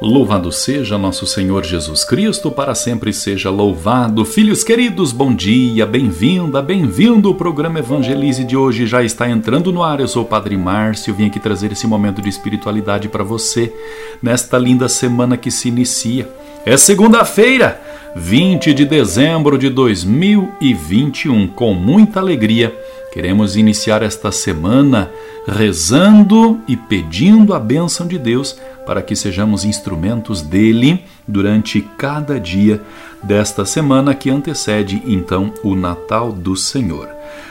Louvado seja nosso Senhor Jesus Cristo, para sempre seja louvado. Filhos queridos, bom dia, bem-vinda, bem-vindo. O programa Evangelize de hoje já está entrando no ar. Eu sou o Padre Márcio, vim aqui trazer esse momento de espiritualidade para você nesta linda semana que se inicia. É segunda-feira, 20 de dezembro de 2021. Com muita alegria, queremos iniciar esta semana rezando e pedindo a bênção de Deus para que sejamos instrumentos dele durante cada dia desta semana que antecede então o Natal do Senhor.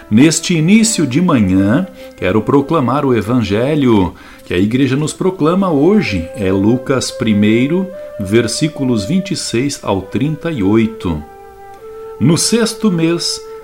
Neste início de manhã, quero proclamar o evangelho que a igreja nos proclama hoje, é Lucas 1, versículos 26 ao 38. No sexto mês,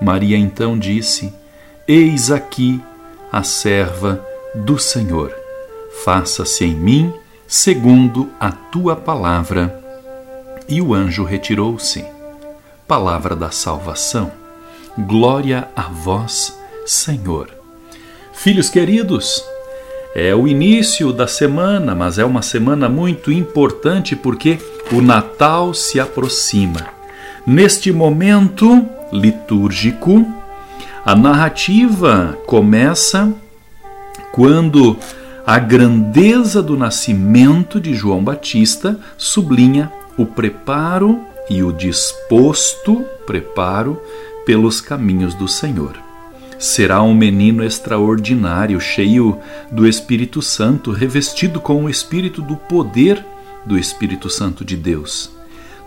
Maria então disse: Eis aqui a serva do Senhor faça-se em mim segundo a tua palavra. E o anjo retirou-se. Palavra da salvação. Glória a vós, Senhor. Filhos queridos, é o início da semana, mas é uma semana muito importante porque o Natal se aproxima. Neste momento litúrgico, a narrativa começa quando a grandeza do nascimento de João Batista sublinha o preparo e o disposto preparo pelos caminhos do Senhor. Será um menino extraordinário, cheio do Espírito Santo, revestido com o espírito do poder do Espírito Santo de Deus.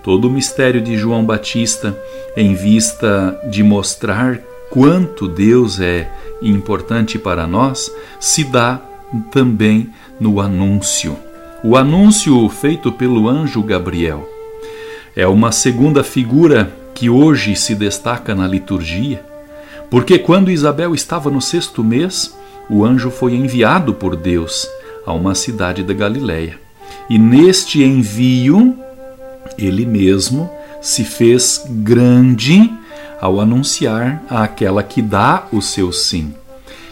Todo o mistério de João Batista, em vista de mostrar quanto Deus é importante para nós, se dá também no anúncio. O anúncio feito pelo anjo Gabriel é uma segunda figura que hoje se destaca na liturgia, porque quando Isabel estava no sexto mês, o anjo foi enviado por Deus a uma cidade da Galiléia. E neste envio, ele mesmo se fez grande ao anunciar àquela que dá o seu sim.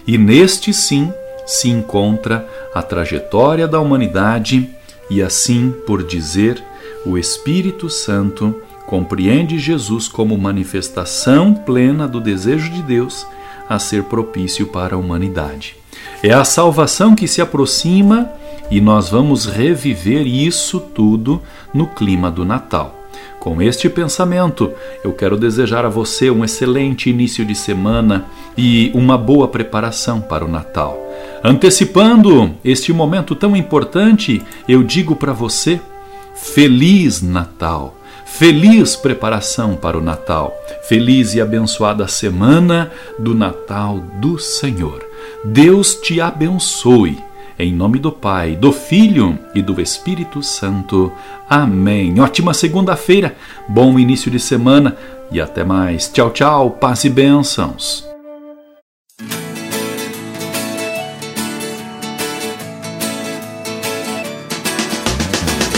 E neste sim, se encontra a trajetória da humanidade e, assim por dizer, o Espírito Santo compreende Jesus como manifestação plena do desejo de Deus a ser propício para a humanidade. É a salvação que se aproxima e nós vamos reviver isso tudo no clima do Natal. Com este pensamento, eu quero desejar a você um excelente início de semana e uma boa preparação para o Natal. Antecipando este momento tão importante, eu digo para você: Feliz Natal! Feliz preparação para o Natal! Feliz e abençoada semana do Natal do Senhor! Deus te abençoe Em nome do Pai, do Filho e do Espírito Santo. Amém. Ótima segunda-feira, bom início de semana e até mais. Tchau, tchau, paz e bênçãos.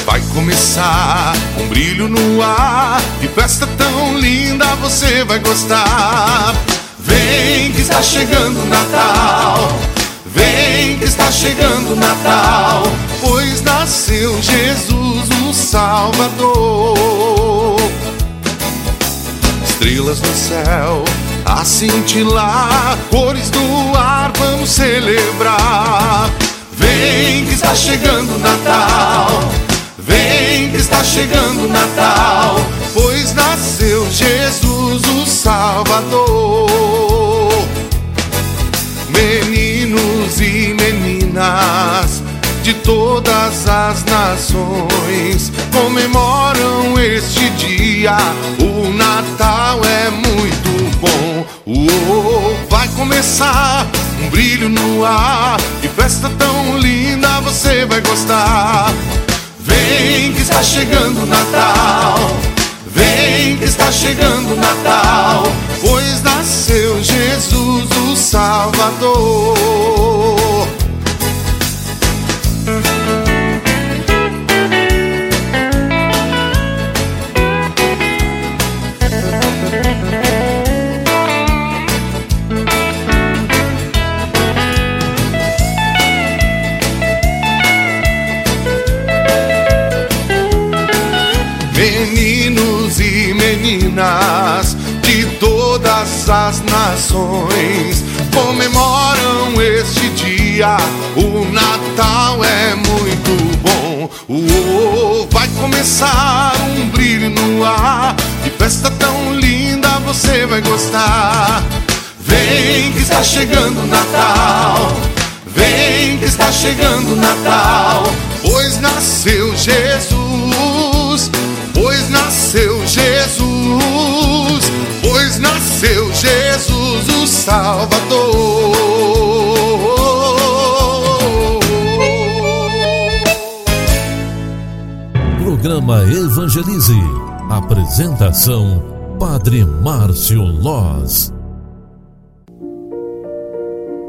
Vai começar um brilho no ar, que festa tão linda você vai gostar. Vem que está chegando o Natal. Vem que está chegando o Natal, pois nasceu Jesus, o Salvador. Estrelas no céu a cintilar, cores do ar vamos celebrar. Vem que está chegando o Natal. Vem que está chegando o Natal, pois nasceu Jesus, o Salvador. De todas as nações comemoram este dia. O Natal é muito bom. Uou, vai começar um brilho no ar. Que festa tão linda você vai gostar. Vem que está chegando o Natal. Vem que está chegando o Natal, pois nasceu Jesus o Salvador. Todas as nações comemoram este dia. O Natal é muito bom. Uou, vai começar um brilho no ar. Que festa tão linda você vai gostar. Vem que está chegando o Natal. Vem que está chegando o Natal, pois nasceu Jesus, pois nasceu Jesus, nasceu Jesus o Salvador. Programa Evangelize. Apresentação: Padre Márcio Loz.